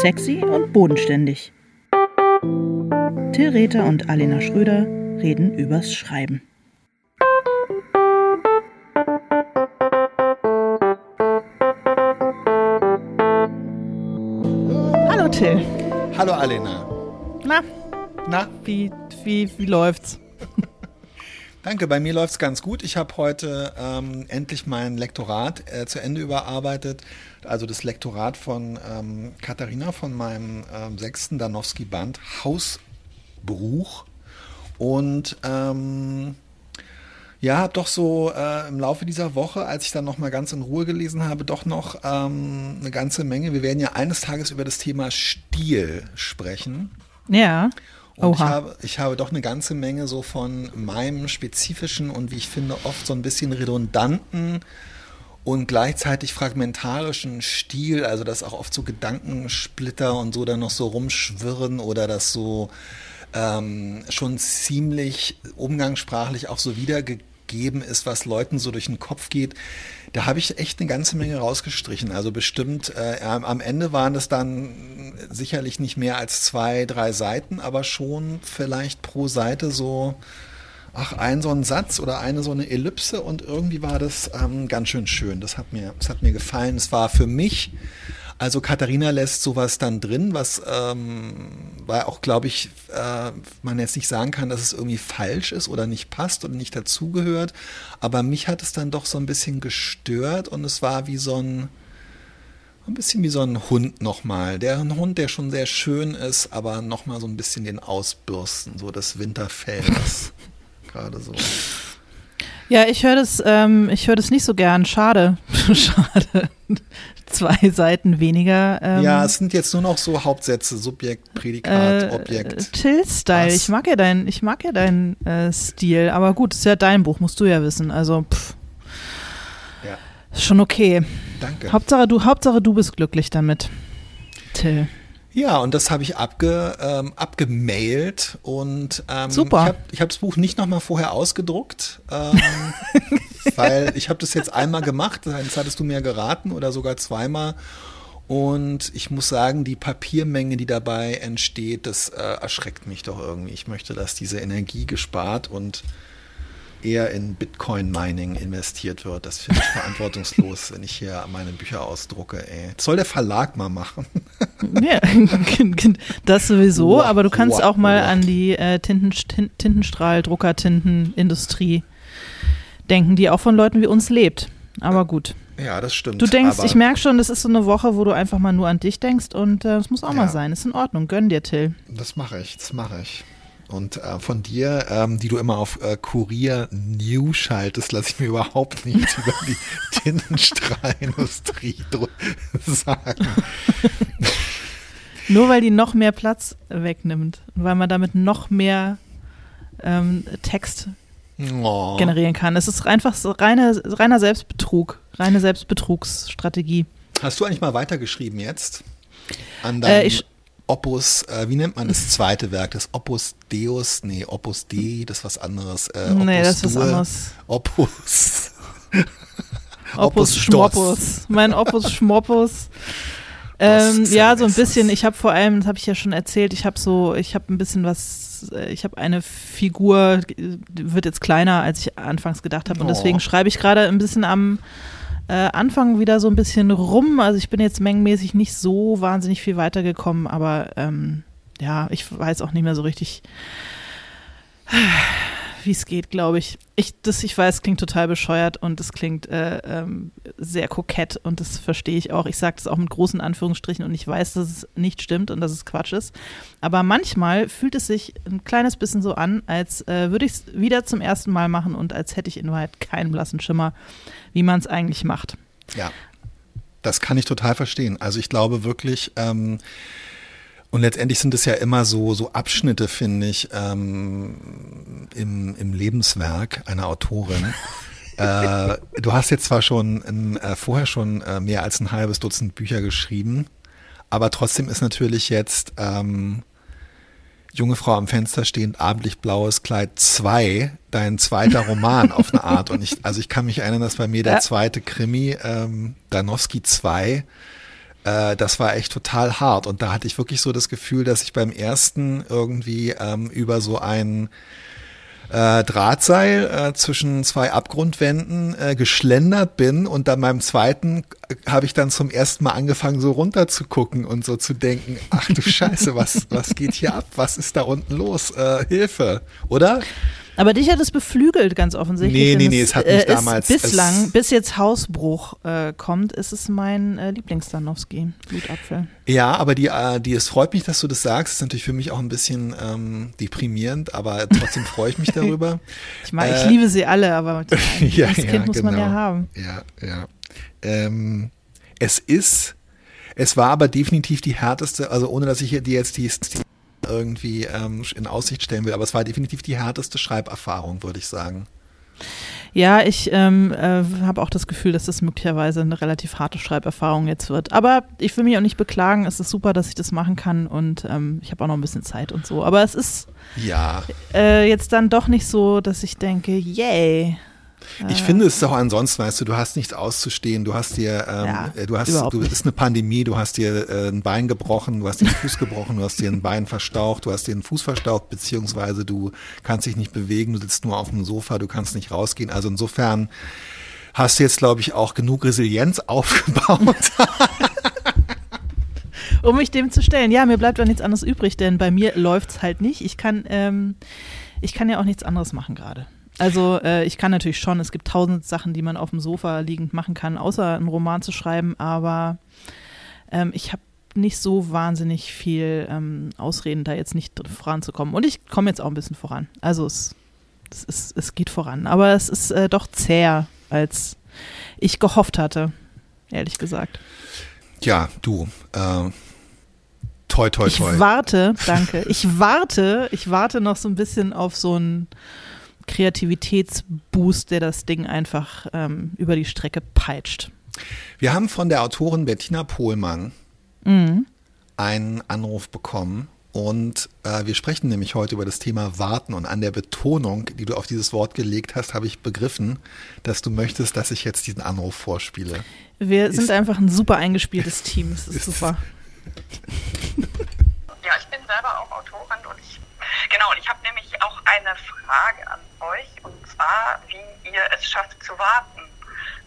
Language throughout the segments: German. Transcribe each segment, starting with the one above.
Sexy und bodenständig. Till Rether und Alena Schröder reden übers Schreiben. Hallo Till. Hallo Alena. Na, Na, wie, wie, wie läuft's? Danke. Bei mir läuft's ganz gut. Ich habe heute ähm, endlich mein Lektorat äh, zu Ende überarbeitet. Also das Lektorat von ähm, Katharina von meinem ähm, sechsten Danowski-Band Hausbruch. Und ähm, ja, habe doch so äh, im Laufe dieser Woche, als ich dann noch mal ganz in Ruhe gelesen habe, doch noch ähm, eine ganze Menge. Wir werden ja eines Tages über das Thema Stil sprechen. Ja. Und ich habe, ich habe doch eine ganze Menge so von meinem spezifischen und wie ich finde oft so ein bisschen redundanten und gleichzeitig fragmentarischen Stil, also dass auch oft so Gedankensplitter und so dann noch so rumschwirren oder das so ähm, schon ziemlich umgangssprachlich auch so wiedergegeben ist, was Leuten so durch den Kopf geht. Da habe ich echt eine ganze Menge rausgestrichen. Also bestimmt, äh, am Ende waren es dann sicherlich nicht mehr als zwei, drei Seiten, aber schon vielleicht pro Seite so, ach, ein so ein Satz oder eine so eine Ellipse und irgendwie war das ähm, ganz schön schön. Das hat mir, das hat mir gefallen. Es war für mich, also Katharina lässt sowas dann drin, was ähm, weil auch, glaube ich, äh, man jetzt nicht sagen kann, dass es irgendwie falsch ist oder nicht passt oder nicht dazugehört. Aber mich hat es dann doch so ein bisschen gestört und es war wie so ein, ein bisschen wie so ein Hund nochmal. Der ein Hund, der schon sehr schön ist, aber nochmal so ein bisschen den ausbürsten, so das Winterfell, das gerade so. Ja, ich höre das, ähm, ich höre das nicht so gern. Schade. Schade. Zwei Seiten weniger. Ähm, ja, es sind jetzt nur noch so Hauptsätze, Subjekt, Prädikat, äh, Objekt. Till-Style. Was? Ich mag ja deinen, ich mag ja deinen äh, Stil. Aber gut, ist ja dein Buch, musst du ja wissen. Also, pff, Ja, schon okay. danke. Hauptsache du, Hauptsache du bist glücklich damit. Till. Ja, und das habe ich abge, ähm, abgemailt und ähm, Super. ich habe hab das Buch nicht nochmal vorher ausgedruckt, ähm, weil ich habe das jetzt einmal gemacht, das hattest du mir geraten oder sogar zweimal. Und ich muss sagen, die Papiermenge, die dabei entsteht, das äh, erschreckt mich doch irgendwie. Ich möchte, dass diese Energie gespart und eher in Bitcoin-Mining investiert wird. Das finde ich verantwortungslos, wenn ich hier meine Bücher ausdrucke. Ey. Das soll der Verlag mal machen. Ja, das sowieso, Wow, aber du kannst wow, auch mal wow. an die äh, Tinten, Tin- Tintenstrahl, Druckertintenindustrie denken, die auch von Leuten wie uns lebt. Aber gut. Ja, das stimmt. Du denkst, ich merke schon, das ist so eine Woche, wo du einfach mal nur an dich denkst und äh, das muss auch mal Ja. sein. Ist in Ordnung. Gönn dir, Till. Das mache ich, das mache ich. Und äh, von dir, ähm, die du immer auf äh, Kurier New schaltest, lasse ich mir überhaupt nichts über die Tintenstrahlindustrie sagen. Nur weil die noch mehr Platz wegnimmt und weil man damit noch mehr ähm, Text Oh. generieren kann. Es ist einfach so reine, reiner Selbstbetrug, reine Selbstbetrugsstrategie. Hast du eigentlich mal weitergeschrieben jetzt? An Äh, deinem ich- Opus, äh, wie nennt man das zweite Werk? Das Opus Deus? Nee, Opus Dei, das ist was anderes. Äh, nee, Opus das ist was Due, anderes. Opus. Opus. Schmoppus. Mein Opus Schmoppus. Ähm, ja, so ein bisschen. Ich habe vor allem, das habe ich ja schon erzählt, ich habe so, ich habe ein bisschen was, äh, ich habe eine Figur, die wird jetzt kleiner, als ich anfangs gedacht habe. Und Oh. deswegen schreibe ich gerade ein bisschen am äh, Anfang wieder so ein bisschen rum. Also ich bin jetzt mengenmäßig nicht so wahnsinnig viel weitergekommen, aber ähm, ja, ich weiß auch nicht mehr so richtig, wie es geht, glaube ich. Ich, das, ich weiß, klingt total bescheuert und es klingt äh, ähm, sehr kokett und das verstehe ich auch. Ich sage das auch mit großen Anführungsstrichen und ich weiß, dass es nicht stimmt und dass es Quatsch ist. Aber manchmal fühlt es sich ein kleines bisschen so an, als äh, würde ich es wieder zum ersten Mal machen und als hätte ich in Wahrheit keinen blassen Schimmer, wie man es eigentlich macht. Ja, das kann ich total verstehen. Also ich glaube wirklich, ähm, und letztendlich sind es ja immer so, so Abschnitte, finde ich, ähm, im, im Lebenswerk einer Autorin. äh, du hast jetzt zwar schon ein, äh, vorher schon äh, mehr als ein halbes Dutzend Bücher geschrieben, aber trotzdem ist natürlich jetzt ähm, Junge Frau am Fenster stehend, abendlich blaues Kleid 2, dein zweiter Roman auf eine Art. Und ich, also ich kann mich erinnern, dass bei mir der zweite Krimi, ähm, Danowski 2, Äh, das war echt total hart. Und da hatte ich wirklich so das Gefühl, dass ich beim ersten irgendwie ähm, über so ein äh, Drahtseil äh, zwischen zwei Abgrundwänden äh, geschlendert bin und dann beim zweiten äh, habe ich dann zum ersten Mal angefangen so runter zu gucken und so zu denken, ach du Scheiße, was was geht hier ab? Was ist da unten los? Äh, Hilfe, oder? Aber dich hat es beflügelt, ganz offensichtlich. Nee, nee, nee, es hat mich äh, damals- bislang, es- bis jetzt Hausbruch äh, kommt, ist es mein äh, Lieblings-Danowski, Blutapfel. Ja, aber die, äh, die, es freut mich, dass du das sagst. Ist natürlich für mich auch ein bisschen ähm, deprimierend, aber trotzdem freue ich mich darüber. Ich meine, ich Äh, liebe sie alle, aber ein ja, Kind ja, muss man ja genau. haben. Ja, ja. Ähm, es ist, es war aber definitiv die härteste, also ohne dass ich hier dir jetzt die, die irgendwie ähm, in Aussicht stellen will, aber es war definitiv die härteste Schreiberfahrung, würde ich sagen. Ja, ich ähm, äh, habe auch das Gefühl, dass das möglicherweise eine relativ harte Schreiberfahrung jetzt wird. Aber ich will mich auch nicht beklagen. Es ist super, dass ich das machen kann und ähm, ich habe auch noch ein bisschen Zeit und so. Aber es ist Ja, äh, jetzt dann doch nicht so, dass ich denke, yay. Ich finde es auch ansonsten, weißt du, du hast nichts auszustehen, du hast dir, ähm, Ja, äh, du hast, du ist eine Pandemie, du hast dir äh, ein Bein gebrochen, du hast dir den Fuß gebrochen, du hast dir ein Bein verstaucht, du hast dir den Fuß verstaucht, beziehungsweise du kannst dich nicht bewegen, du sitzt nur auf dem Sofa, du kannst nicht rausgehen. Also insofern hast du jetzt, glaube ich, auch genug Resilienz aufgebaut. um mich dem zu stellen. Ja, mir bleibt doch nichts anderes übrig, denn bei mir läuft's halt nicht. Ich kann, ähm, ich kann ja auch nichts anderes machen gerade. Also äh, ich kann natürlich schon, es gibt tausend Sachen, die man auf dem Sofa liegend machen kann, außer einen Roman zu schreiben, aber ähm, ich habe nicht so wahnsinnig viel ähm, Ausreden, da jetzt nicht voranzukommen. Und ich komme jetzt auch ein bisschen voran. Also es, es, ist, es geht voran. Aber es ist äh, doch zäher, als ich gehofft hatte, ehrlich gesagt. ja, du, äh, toi, toi, Ich toi. warte, danke. Ich warte, ich warte noch so ein bisschen auf so einen Kreativitätsboost, der das Ding einfach ähm, über die Strecke peitscht. Wir haben von der Autorin Bettina Pohlmann Mhm. einen Anruf bekommen und äh, wir sprechen nämlich heute über das Thema Warten und an der Betonung, die du auf dieses Wort gelegt hast, habe ich begriffen, dass du möchtest, dass ich jetzt diesen Anruf vorspiele. Wir Ist- sind einfach ein super eingespieltes Team. Es ist ist- super. Ja, ich bin selber auch Autorin und ich, genau, und ich habe nämlich auch eine Frage an euch und zwar, wie ihr es schafft zu warten.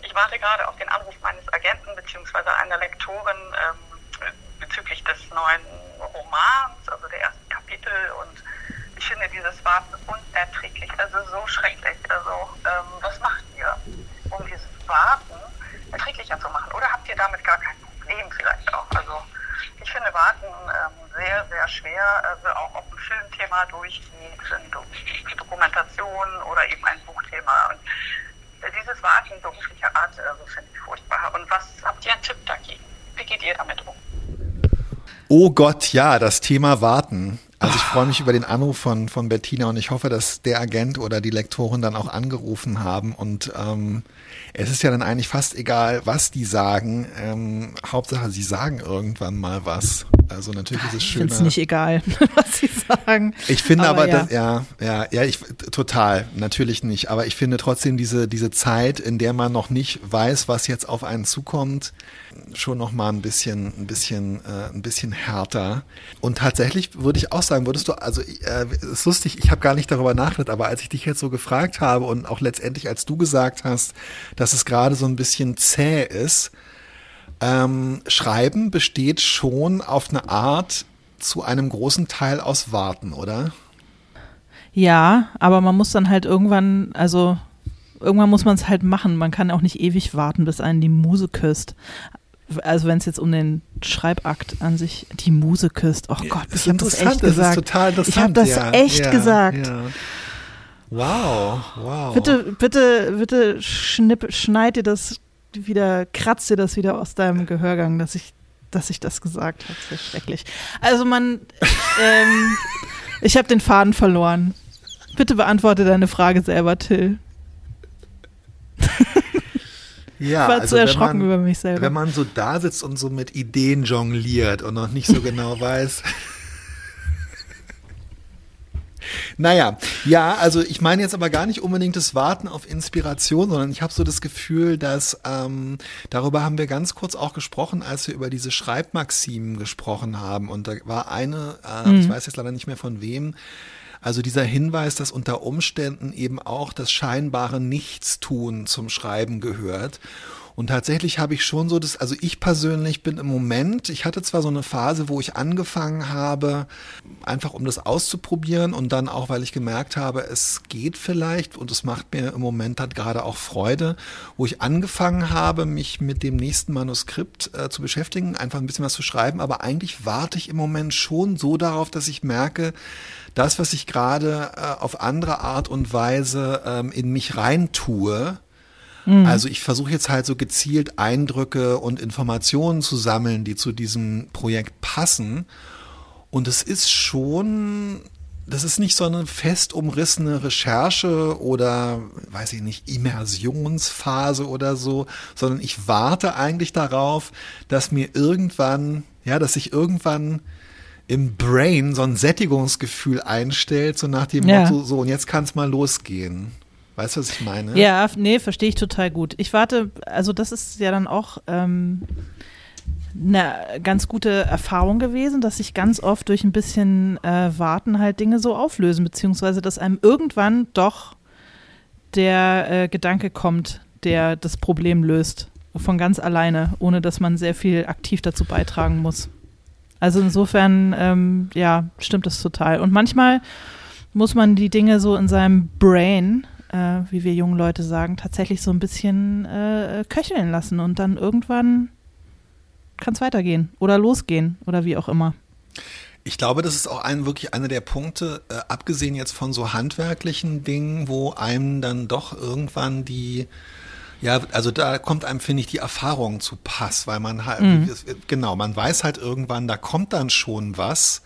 Ich warte gerade auf den Anruf meines Agenten bzw. einer Lektorin ähm, bezüglich des neuen Romans, also der ersten Kapitel und ich finde dieses Warten unerträglich, also so schrecklich. Also ähm, was macht ihr, um dieses Warten erträglicher zu machen? Oder habt ihr damit gar kein Problem vielleicht auch? Also ich finde Warten ähm, sehr, sehr schwer, also auch ob ein Filmthema durchgeht, eine Do Dokumentation oder eben ein Buchthema. Und äh, dieses Warten beruflicher Art also finde ich furchtbar. Und was habt ihr einen Tipp dagegen? Wie geht ihr damit um? Oh Gott, ja, das Thema Warten. Ich freue mich über den Anruf von, von Bettina und ich hoffe, dass der Agent oder die Lektorin dann auch angerufen haben. Und ähm, es ist ja dann eigentlich fast egal, was die sagen. Ähm, Hauptsache, sie sagen irgendwann mal was. Also natürlich ist es Ich finde nicht egal, was sie sagen. Ich finde aber, ja. das, ja, ja, ja, ich total, natürlich nicht. Aber ich finde trotzdem diese diese Zeit, in der man noch nicht weiß, was jetzt auf einen zukommt, schon noch mal ein bisschen, ein bisschen, äh, ein bisschen härter. Und tatsächlich würde ich auch sagen, würdest du, also äh, ist lustig, ich habe gar nicht darüber nachgedacht, aber als ich dich jetzt so gefragt habe und auch letztendlich, als du gesagt hast, dass es gerade so ein bisschen zäh ist, ähm, Schreiben besteht schon auf eine Art zu einem großen Teil aus Warten, oder? Ja, aber man muss dann halt irgendwann, also irgendwann muss man es halt machen. Man kann auch nicht ewig warten, bis einen die Muse küsst. Also wenn es jetzt um den Schreibakt an sich, die Muse küsst. Oh Gott, Das ich habe das echt das gesagt. ist total interessant. ich habe das ja, echt ja, gesagt. Ja. Wow, wow. Bitte, bitte, bitte schnipp, schneid dir das wieder, kratz dir das wieder aus deinem Gehörgang, dass ich, dass ich das gesagt habe. Das ist schrecklich. Also man, ähm, ich habe den Faden verloren. Bitte beantworte deine Frage selber, Till. ja, Ich war also zu erschrocken man, über mich selber. Wenn man so da sitzt und so mit Ideen jongliert und noch nicht so genau weiß. Naja, ja, also ich meine jetzt aber gar nicht unbedingt das Warten auf Inspiration, sondern ich habe so das Gefühl, dass ähm, darüber haben wir ganz kurz auch gesprochen, als wir über diese Schreibmaximen gesprochen haben. Und da war eine, äh, mhm. ich weiß jetzt leider nicht mehr von wem, also dieser Hinweis, dass unter Umständen eben auch das scheinbare Nichtstun zum Schreiben gehört. Und tatsächlich habe ich schon so das, also ich persönlich bin im Moment, ich hatte zwar so eine Phase, wo ich angefangen habe, einfach um das auszuprobieren und dann auch, weil ich gemerkt habe, es geht vielleicht und es macht mir im Moment halt gerade auch Freude, wo ich angefangen habe, mich mit dem nächsten Manuskript äh, zu beschäftigen, einfach ein bisschen was zu schreiben, aber eigentlich warte ich im Moment schon so darauf, dass ich merke, das, was ich gerade äh, auf andere Art und Weise ähm, in mich reintue, Mhm. Also ich versuche jetzt halt so gezielt Eindrücke und Informationen zu sammeln, die zu diesem Projekt passen. Und es ist schon, das ist nicht so eine fest umrissene Recherche oder, weiß ich nicht, Immersionsphase oder so, sondern ich warte eigentlich darauf, dass mir irgendwann, ja, dass ich irgendwann im Brain so ein Sättigungsgefühl einstellt, so nach dem ja. Motto, so, und jetzt kann es mal losgehen. Weißt du, was ich meine? Ja, nee, verstehe ich total gut. Ich warte, also das ist ja dann auch ähm, eine ganz gute Erfahrung gewesen, dass sich ganz oft durch ein bisschen äh, Warten halt Dinge so auflösen, beziehungsweise dass einem irgendwann doch der äh, Gedanke kommt, der das Problem löst. Von ganz alleine, ohne dass man sehr viel aktiv dazu beitragen muss. Also insofern, ähm, ja, stimmt das total. Und manchmal muss man die Dinge so in seinem Brain äh, wie wir jungen Leute sagen, tatsächlich so ein bisschen äh, köcheln lassen und dann irgendwann kann es weitergehen oder losgehen oder wie auch immer. Ich glaube, das ist auch ein, wirklich einer der Punkte, äh, abgesehen jetzt von so handwerklichen Dingen, wo einem dann doch irgendwann die, ja, also da kommt einem, finde ich, die Erfahrung zu Pass, weil man halt, mhm. genau, man weiß halt irgendwann, da kommt dann schon was,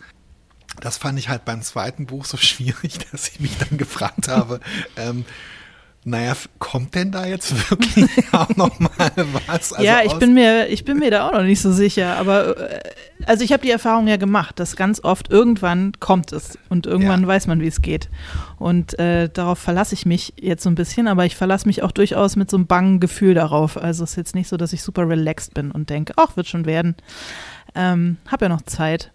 das fand ich halt beim zweiten Buch so schwierig, dass ich mich dann gefragt habe, ähm, naja, kommt denn da jetzt wirklich auch noch mal was? Also ja, ich bin mir, ich bin mir da auch noch nicht so sicher. Aber äh, also ich habe die Erfahrung ja gemacht, dass ganz oft irgendwann kommt es und irgendwann ja. weiß man, wie es geht. Und äh, darauf verlasse ich mich jetzt so ein bisschen, aber ich verlasse mich auch durchaus mit so einem bangen Gefühl darauf. Also es ist jetzt nicht so, dass ich super relaxed bin und denke, ach, wird schon werden. Ähm, hab ja noch Zeit.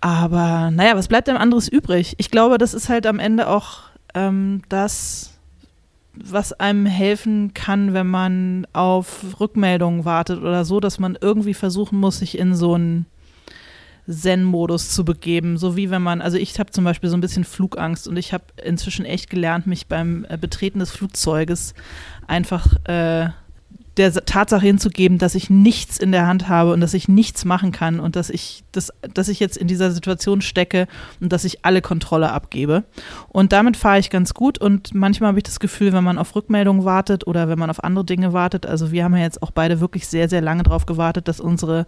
Aber naja, was bleibt einem anderes übrig? Ich glaube, das ist halt am Ende auch ähm, das, was einem helfen kann, wenn man auf Rückmeldungen wartet oder so, dass man irgendwie versuchen muss, sich in so einen Zen-Modus zu begeben. So wie wenn man, also ich habe zum Beispiel so ein bisschen Flugangst und ich habe inzwischen echt gelernt, mich beim äh, Betreten des Flugzeuges einfach äh, der Tatsache hinzugeben, dass ich nichts in der Hand habe und dass ich nichts machen kann und dass ich, das, dass ich jetzt in dieser Situation stecke und dass ich alle Kontrolle abgebe. Und damit fahre ich ganz gut und manchmal habe ich das Gefühl, wenn man auf Rückmeldungen wartet oder wenn man auf andere Dinge wartet, also wir haben ja jetzt auch beide wirklich sehr, sehr lange darauf gewartet, dass unsere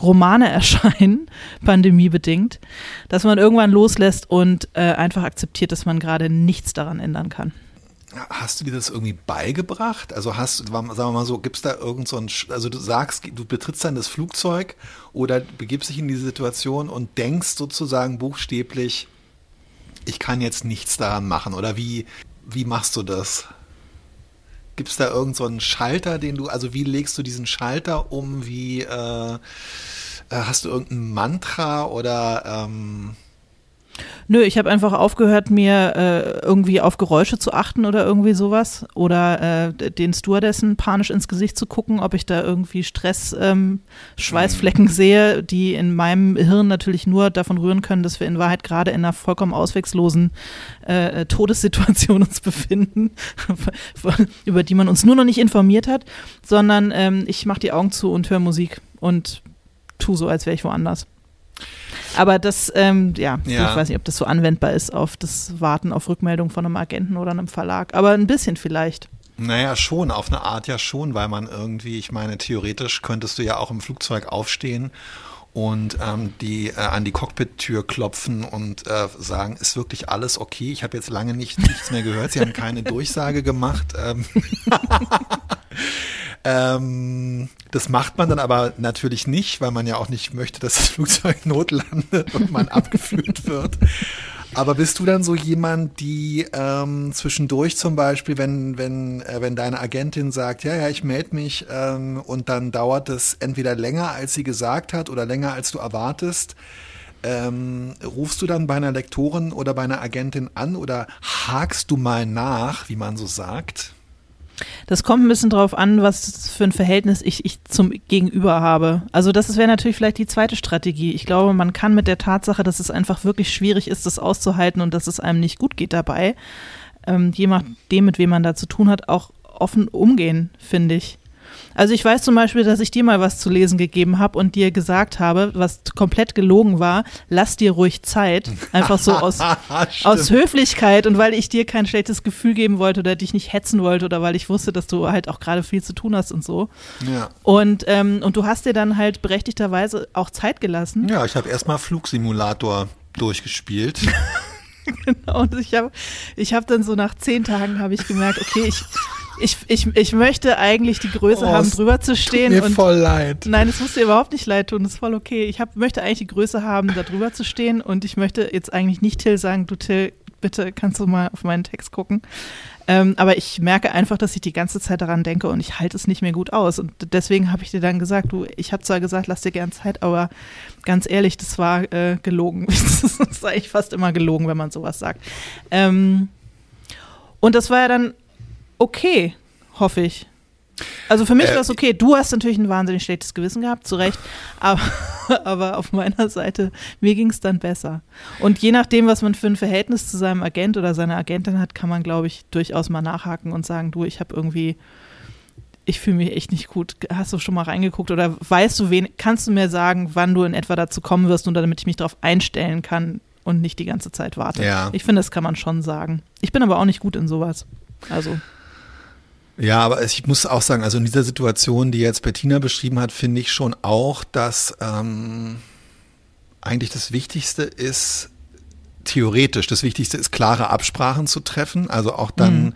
Romane erscheinen, pandemiebedingt, dass man irgendwann loslässt und äh, einfach akzeptiert, dass man gerade nichts daran ändern kann. Hast du dir das irgendwie beigebracht? Also hast, sagen wir mal so, gibt es da irgend so ein, also du sagst, du betrittst dann das Flugzeug oder begibst dich in diese Situation und denkst sozusagen buchstäblich, ich kann jetzt nichts daran machen oder wie, wie machst du das? Gibt es da irgend so einen Schalter, den du, also wie legst du diesen Schalter um, wie, äh, äh hast du irgendein Mantra oder, ähm, Nö, ich habe einfach aufgehört, mir äh, irgendwie auf Geräusche zu achten oder irgendwie sowas. Oder äh, den Stewardessen panisch ins Gesicht zu gucken, ob ich da irgendwie Stress, ähm, Schweißflecken mhm. sehe, die in meinem Hirn natürlich nur davon rühren können, dass wir in Wahrheit gerade in einer vollkommen ausweglosen äh, Todessituation uns befinden, über die man uns nur noch nicht informiert hat, sondern ähm, ich mache die Augen zu und höre Musik und tu so, als wäre ich woanders. Aber das, ähm, ja, ja, ich weiß nicht, ob das so anwendbar ist auf das Warten auf Rückmeldung von einem Agenten oder einem Verlag. Aber ein bisschen vielleicht. Naja, schon, auf eine Art ja schon, weil man irgendwie, ich meine, theoretisch könntest du ja auch im Flugzeug aufstehen und ähm, die äh, an die Cockpit-Tür klopfen und äh, sagen, ist wirklich alles okay? Ich habe jetzt lange nicht, nichts mehr gehört. Sie haben keine Durchsage gemacht. Ähm Ähm, das macht man dann aber natürlich nicht, weil man ja auch nicht möchte, dass das Flugzeug notlandet und man abgeführt wird. Aber bist du dann so jemand, die ähm, zwischendurch zum Beispiel, wenn, wenn, äh, wenn deine Agentin sagt, ja, ja, ich melde mich ähm, und dann dauert es entweder länger, als sie gesagt hat oder länger, als du erwartest, ähm, rufst du dann bei einer Lektorin oder bei einer Agentin an oder hakst du mal nach, wie man so sagt? Das kommt ein bisschen drauf an, was für ein Verhältnis ich, ich zum Gegenüber habe. Also das wäre natürlich vielleicht die zweite Strategie. Ich glaube, man kann mit der Tatsache, dass es einfach wirklich schwierig ist, das auszuhalten und dass es einem nicht gut geht dabei, ähm, je nachdem, mit wem man da zu tun hat, auch offen umgehen, finde ich. Also ich weiß zum Beispiel, dass ich dir mal was zu lesen gegeben habe und dir gesagt habe, was komplett gelogen war, lass dir ruhig Zeit. Einfach so aus, aus Höflichkeit und weil ich dir kein schlechtes Gefühl geben wollte oder dich nicht hetzen wollte oder weil ich wusste, dass du halt auch gerade viel zu tun hast und so. Ja. Und, ähm, und du hast dir dann halt berechtigterweise auch Zeit gelassen. Ja, ich habe erstmal Flugsimulator durchgespielt. genau, und ich habe ich hab dann so nach zehn Tagen habe ich gemerkt, okay, ich, ich, ich, ich möchte eigentlich die Größe oh, haben, drüber zu stehen. Tut mir und, voll leid. Nein, es muss dir überhaupt nicht leid tun, das ist voll okay. Ich hab, möchte eigentlich die Größe haben, da drüber zu stehen und ich möchte jetzt eigentlich nicht Till sagen, du Till, bitte kannst du mal auf meinen Text gucken. Ähm, aber ich merke einfach, dass ich die ganze Zeit daran denke und ich halte es nicht mehr gut aus. Und deswegen habe ich dir dann gesagt, du, ich habe zwar gesagt, lass dir gern Zeit, aber ganz ehrlich, das war äh, gelogen. das ist eigentlich fast immer gelogen, wenn man sowas sagt. Ähm, und das war ja dann okay, hoffe ich. Also für mich äh, war es okay. Du hast natürlich ein wahnsinnig schlechtes Gewissen gehabt, zu Recht. Aber, aber auf meiner Seite, mir ging es dann besser. Und je nachdem, was man für ein Verhältnis zu seinem Agent oder seiner Agentin hat, kann man, glaube ich, durchaus mal nachhaken und sagen, du, ich habe irgendwie, ich fühle mich echt nicht gut. Hast du schon mal reingeguckt oder weißt du, wen, kannst du mir sagen, wann du in etwa dazu kommen wirst und damit ich mich darauf einstellen kann und nicht die ganze Zeit warte? Ja. Ich finde, das kann man schon sagen. Ich bin aber auch nicht gut in sowas. Also. Ja, aber ich muss auch sagen, also in dieser Situation, die jetzt Bettina beschrieben hat, finde ich schon auch, dass ähm, eigentlich das Wichtigste ist, theoretisch, das Wichtigste ist, klare Absprachen zu treffen. Also auch dann, mhm.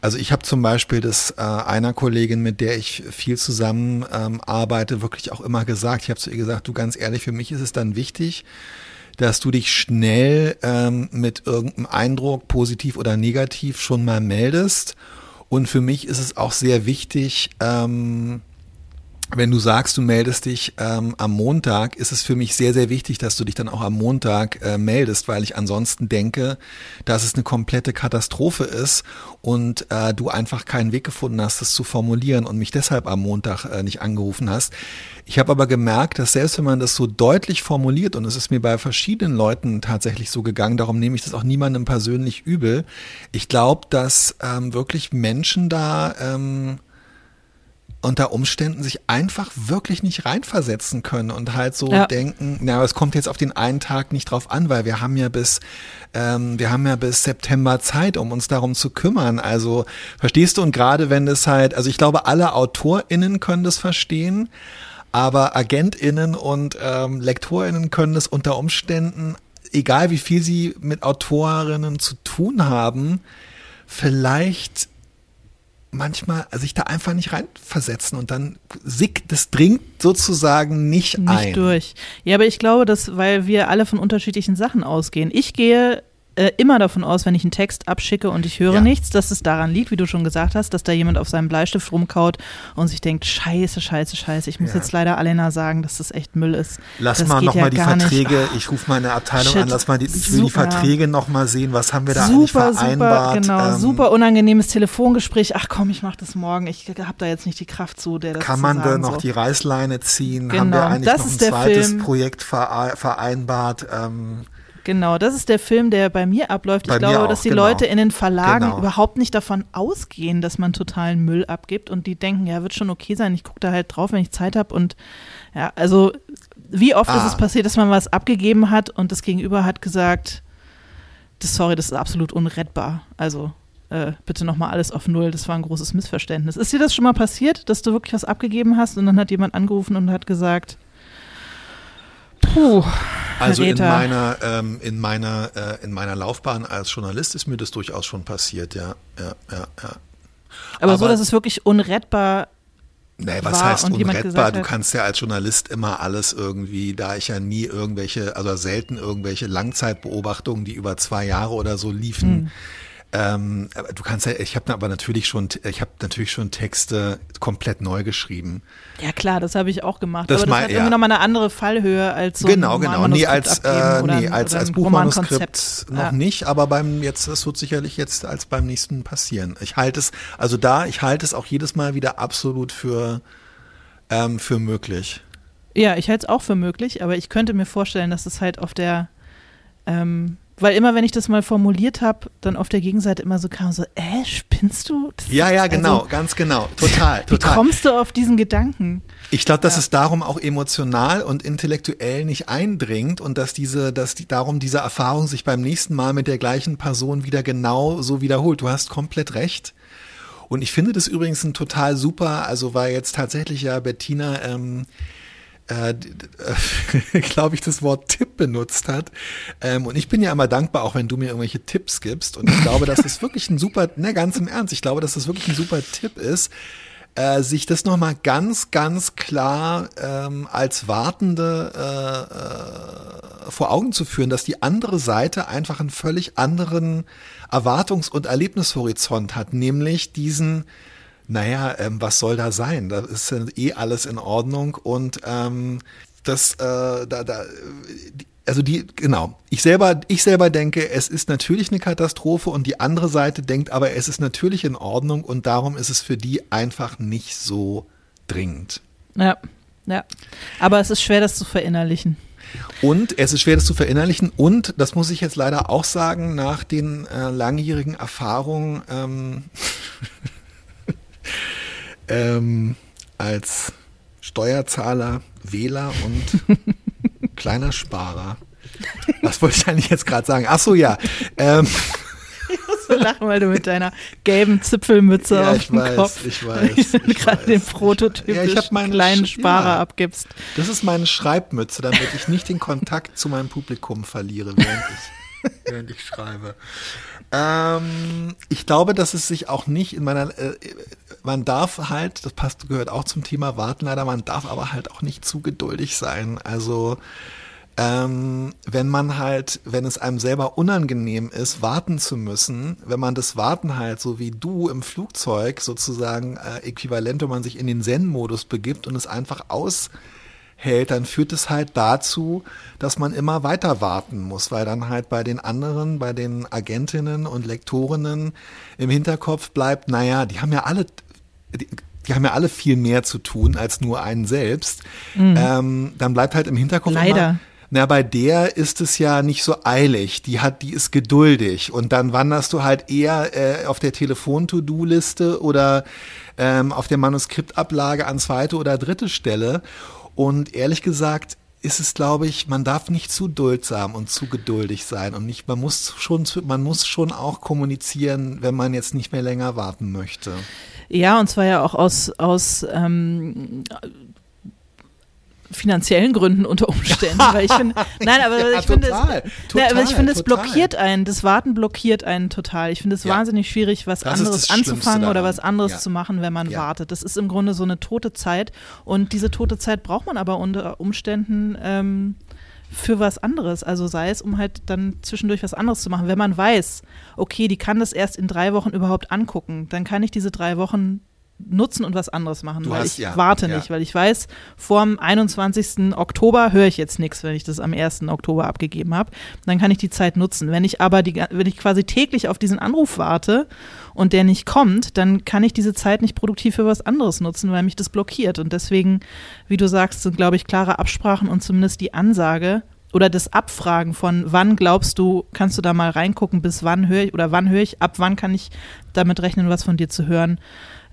also ich habe zum Beispiel das äh, einer Kollegin, mit der ich viel zusammen ähm, arbeite, wirklich auch immer gesagt, ich habe zu ihr gesagt, du ganz ehrlich, für mich ist es dann wichtig, dass du dich schnell ähm, mit irgendeinem Eindruck, positiv oder negativ, schon mal meldest und für mich ist es auch sehr wichtig, ähm, wenn du sagst, du meldest dich ähm, am Montag, ist es für mich sehr, sehr wichtig, dass du dich dann auch am Montag äh, meldest, weil ich ansonsten denke, dass es eine komplette Katastrophe ist und äh, du einfach keinen Weg gefunden hast, das zu formulieren und mich deshalb am Montag äh, nicht angerufen hast. Ich habe aber gemerkt, dass selbst wenn man das so deutlich formuliert, und es ist mir bei verschiedenen Leuten tatsächlich so gegangen, darum nehme ich das auch niemandem persönlich übel, ich glaube, dass ähm, wirklich Menschen da ähm, unter Umständen sich einfach wirklich nicht reinversetzen können und halt so ja. denken, na, es kommt jetzt auf den einen Tag nicht drauf an, weil wir haben ja bis, ähm, wir haben ja bis September Zeit, um uns darum zu kümmern. Also verstehst du? Und gerade wenn es halt, also ich glaube, alle AutorInnen können das verstehen, aber AgentInnen und ähm, LektorInnen können das unter Umständen, egal wie viel sie mit Autorinnen zu tun haben, vielleicht manchmal sich da einfach nicht reinversetzen und dann sick, das dringt sozusagen nicht, nicht ein. Nicht durch. Ja, aber ich glaube, dass, weil wir alle von unterschiedlichen Sachen ausgehen. Ich gehe äh, immer davon aus, wenn ich einen Text abschicke und ich höre ja. nichts, dass es daran liegt, wie du schon gesagt hast, dass da jemand auf seinem Bleistift rumkaut und sich denkt, scheiße, scheiße, scheiße, ich muss ja. jetzt leider Alena sagen, dass das echt Müll ist. Lass das mal nochmal ja die Verträge, ich rufe meine Abteilung Shit. an, lass mal die, ich will die Verträge nochmal sehen, was haben wir da super, eigentlich vereinbart. Super, genau, ähm, super unangenehmes Telefongespräch, ach komm, ich mach das morgen, ich habe da jetzt nicht die Kraft zu, der das Kann man da noch so. die Reißleine ziehen? Genau, haben wir eigentlich das noch ein zweites Film. Projekt vereinbart? Ähm, Genau, das ist der Film, der bei mir abläuft. Bei ich glaube, auch, dass die genau. Leute in den Verlagen genau. überhaupt nicht davon ausgehen, dass man totalen Müll abgibt und die denken, ja, wird schon okay sein, ich gucke da halt drauf, wenn ich Zeit habe und ja, also wie oft ah. ist es passiert, dass man was abgegeben hat und das Gegenüber hat gesagt, das, sorry, das ist absolut unrettbar. Also äh, bitte nochmal alles auf Null, das war ein großes Missverständnis. Ist dir das schon mal passiert, dass du wirklich was abgegeben hast und dann hat jemand angerufen und hat gesagt, puh, also in meiner, ähm, in meiner, äh, in meiner Laufbahn als Journalist ist mir das durchaus schon passiert, ja, ja, ja, ja. Aber, Aber so, dass es wirklich unrettbar Nee, was heißt unrettbar? Du kannst ja als Journalist immer alles irgendwie, da ich ja nie irgendwelche, also selten irgendwelche Langzeitbeobachtungen, die über zwei Jahre oder so liefen. Hm. Ähm, du kannst ja, ich habe aber natürlich schon, ich habe natürlich schon Texte komplett neu geschrieben. ja klar, das habe ich auch gemacht. Das aber das mein- hat irgendwie ja. nochmal eine andere Fallhöhe als so genau, ein genau. Nee, als, äh, nee, als, als Buchmanuskript noch Ja. nicht, aber beim jetzt, das wird sicherlich jetzt als beim nächsten passieren. Ich halte es, also da, ich halte es auch jedes Mal wieder absolut für, ähm, für möglich. Ja, ich halte es auch für möglich, aber ich könnte mir vorstellen, dass es halt auf der, ähm, weil immer wenn ich das mal formuliert habe, dann auf der Gegenseite immer so kam, so, äh, spinnst du? Das Ja, ja, genau, Also, ganz genau, total, wie total. kommst du auf diesen Gedanken? Ich glaube, dass Ja. es darum auch emotional und intellektuell nicht eindringt und dass diese, dass die, darum diese Erfahrung sich beim nächsten Mal mit der gleichen Person wieder genau so wiederholt. Du hast komplett recht. Und ich finde das übrigens ein total super, also weil jetzt tatsächlich ja Bettina, ähm, äh, glaube ich, das Wort Tipp benutzt hat. Ähm, und ich bin ja immer dankbar, auch wenn du mir irgendwelche Tipps gibst. Und ich glaube, dass das wirklich ein super, ne, ganz im Ernst, ich glaube, dass das wirklich ein super Tipp ist, äh, sich das nochmal ganz, ganz klar ähm, als Wartende äh, äh, vor Augen zu führen, dass die andere Seite einfach einen völlig anderen Erwartungs- und Erlebnishorizont hat, nämlich diesen, naja, ähm, was soll da sein? Da ist eh alles in Ordnung und ähm, das, äh, da, da, die- also die, genau. Ich selber, ich selber denke, es ist natürlich eine Katastrophe und die andere Seite denkt, aber es ist natürlich in Ordnung und darum ist es für die einfach nicht so dringend. Ja, ja. Aber es ist schwer, das zu verinnerlichen. Und es ist schwer, das zu verinnerlichen. Und, das muss ich jetzt leider auch sagen, nach den äh, langjährigen Erfahrungen ähm, ähm, als Steuerzahler, Wähler und kleiner Sparer. Was wollte ich eigentlich jetzt gerade sagen? Ach so, ja. Ähm, So lachen, weil du mit deiner gelben Zipfelmütze Ja, auf ich dem weiß, Kopf ich weiß, ich gerade den Prototyp Ja, ich kleinen Sparer ja. abgibst. das ist meine Schreibmütze, damit ich nicht den Kontakt zu meinem Publikum verliere, während ich, während ich schreibe. Ähm, ich glaube, dass es sich auch nicht in meiner, äh, man darf halt, das passt, gehört auch zum Thema Warten leider, man darf aber halt auch nicht zu geduldig sein. Also, ähm, wenn man halt, wenn es einem selber unangenehm ist, warten zu müssen, wenn man das Warten halt so wie du im Flugzeug sozusagen äh, äquivalent, wenn man sich in den Zen-Modus begibt und es einfach aushält, dann führt es halt dazu, dass man immer weiter warten muss, weil dann halt bei den anderen, bei den Agentinnen und Lektorinnen im Hinterkopf bleibt, naja, die haben ja alle, die, die haben ja alle viel mehr zu tun als nur einen selbst. Ähm, dann bleibt halt im Hinterkopf Leider. immer, na, bei der ist es ja nicht so eilig. Die hat, die ist geduldig. Und dann wanderst du halt eher äh, auf der Telefon-To-Do-Liste oder ähm, auf der Manuskriptablage an zweite oder dritte Stelle. Und ehrlich gesagt ist es, glaube ich, man darf nicht zu duldsam und zu geduldig sein und nicht, man muss schon, man muss schon auch kommunizieren, wenn man jetzt nicht mehr länger warten möchte. Ja, und zwar ja auch aus, aus ähm, finanziellen Gründen unter Umständen. Weil ich finde, nein, aber Ja, ich finde, total, es, na, aber ich total, finde, es total. blockiert einen. Das Warten blockiert einen total. Ich finde es Ja. wahnsinnig schwierig, was Das anderes anzufangen oder was anderes Ja. zu machen, wenn man wartet. Das ist im Grunde so eine tote Zeit. Und diese tote Zeit braucht man aber unter Umständen ähm, für was anderes. Also sei es, um halt dann zwischendurch was anderes zu machen. Wenn man weiß, okay, die kann das erst in drei Wochen überhaupt angucken, dann kann ich diese drei Wochen nutzen und was anderes machen, Du weil hast- ich ja, warte ja. nicht, weil ich weiß, vorm 21. Oktober höre ich jetzt nichts, wenn ich das am 1. Oktober abgegeben habe. Dann kann ich die Zeit nutzen. Wenn ich aber die, wenn ich quasi täglich auf diesen Anruf warte und der nicht kommt, dann kann ich diese Zeit nicht produktiv für was anderes nutzen, weil mich das blockiert. Und deswegen, wie du sagst, sind, glaube ich, klare Absprachen und zumindest die Ansage oder das Abfragen von wann glaubst du, kannst du da mal reingucken, bis wann höre ich oder wann höre ich, ab wann kann ich damit rechnen, was von dir zu hören,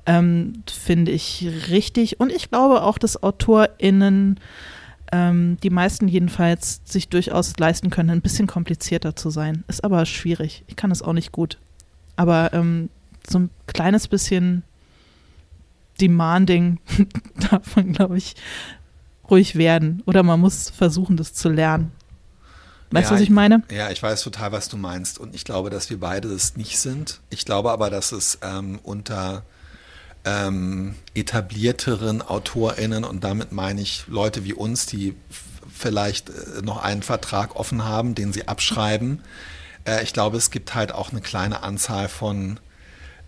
ähm, finde ich richtig. Und ich glaube auch, dass AutorInnen, ähm, die meisten jedenfalls, sich durchaus leisten können, ein bisschen komplizierter zu sein. Ist aber schwierig. Ich kann es auch nicht gut. Aber ähm, so ein kleines bisschen demanding darf man, glaube ich, ruhig werden. Oder man muss versuchen, das zu lernen. Weißt du, Ja, was ich meine? Ja, ich weiß total, was du meinst. Und ich glaube, dass wir beide das nicht sind. Ich glaube aber, dass es ähm, unter ähm, etablierteren AutorInnen und damit meine ich Leute wie uns, die vielleicht äh, noch einen Vertrag offen haben, den sie abschreiben. Äh, ich glaube, es gibt halt auch eine kleine Anzahl von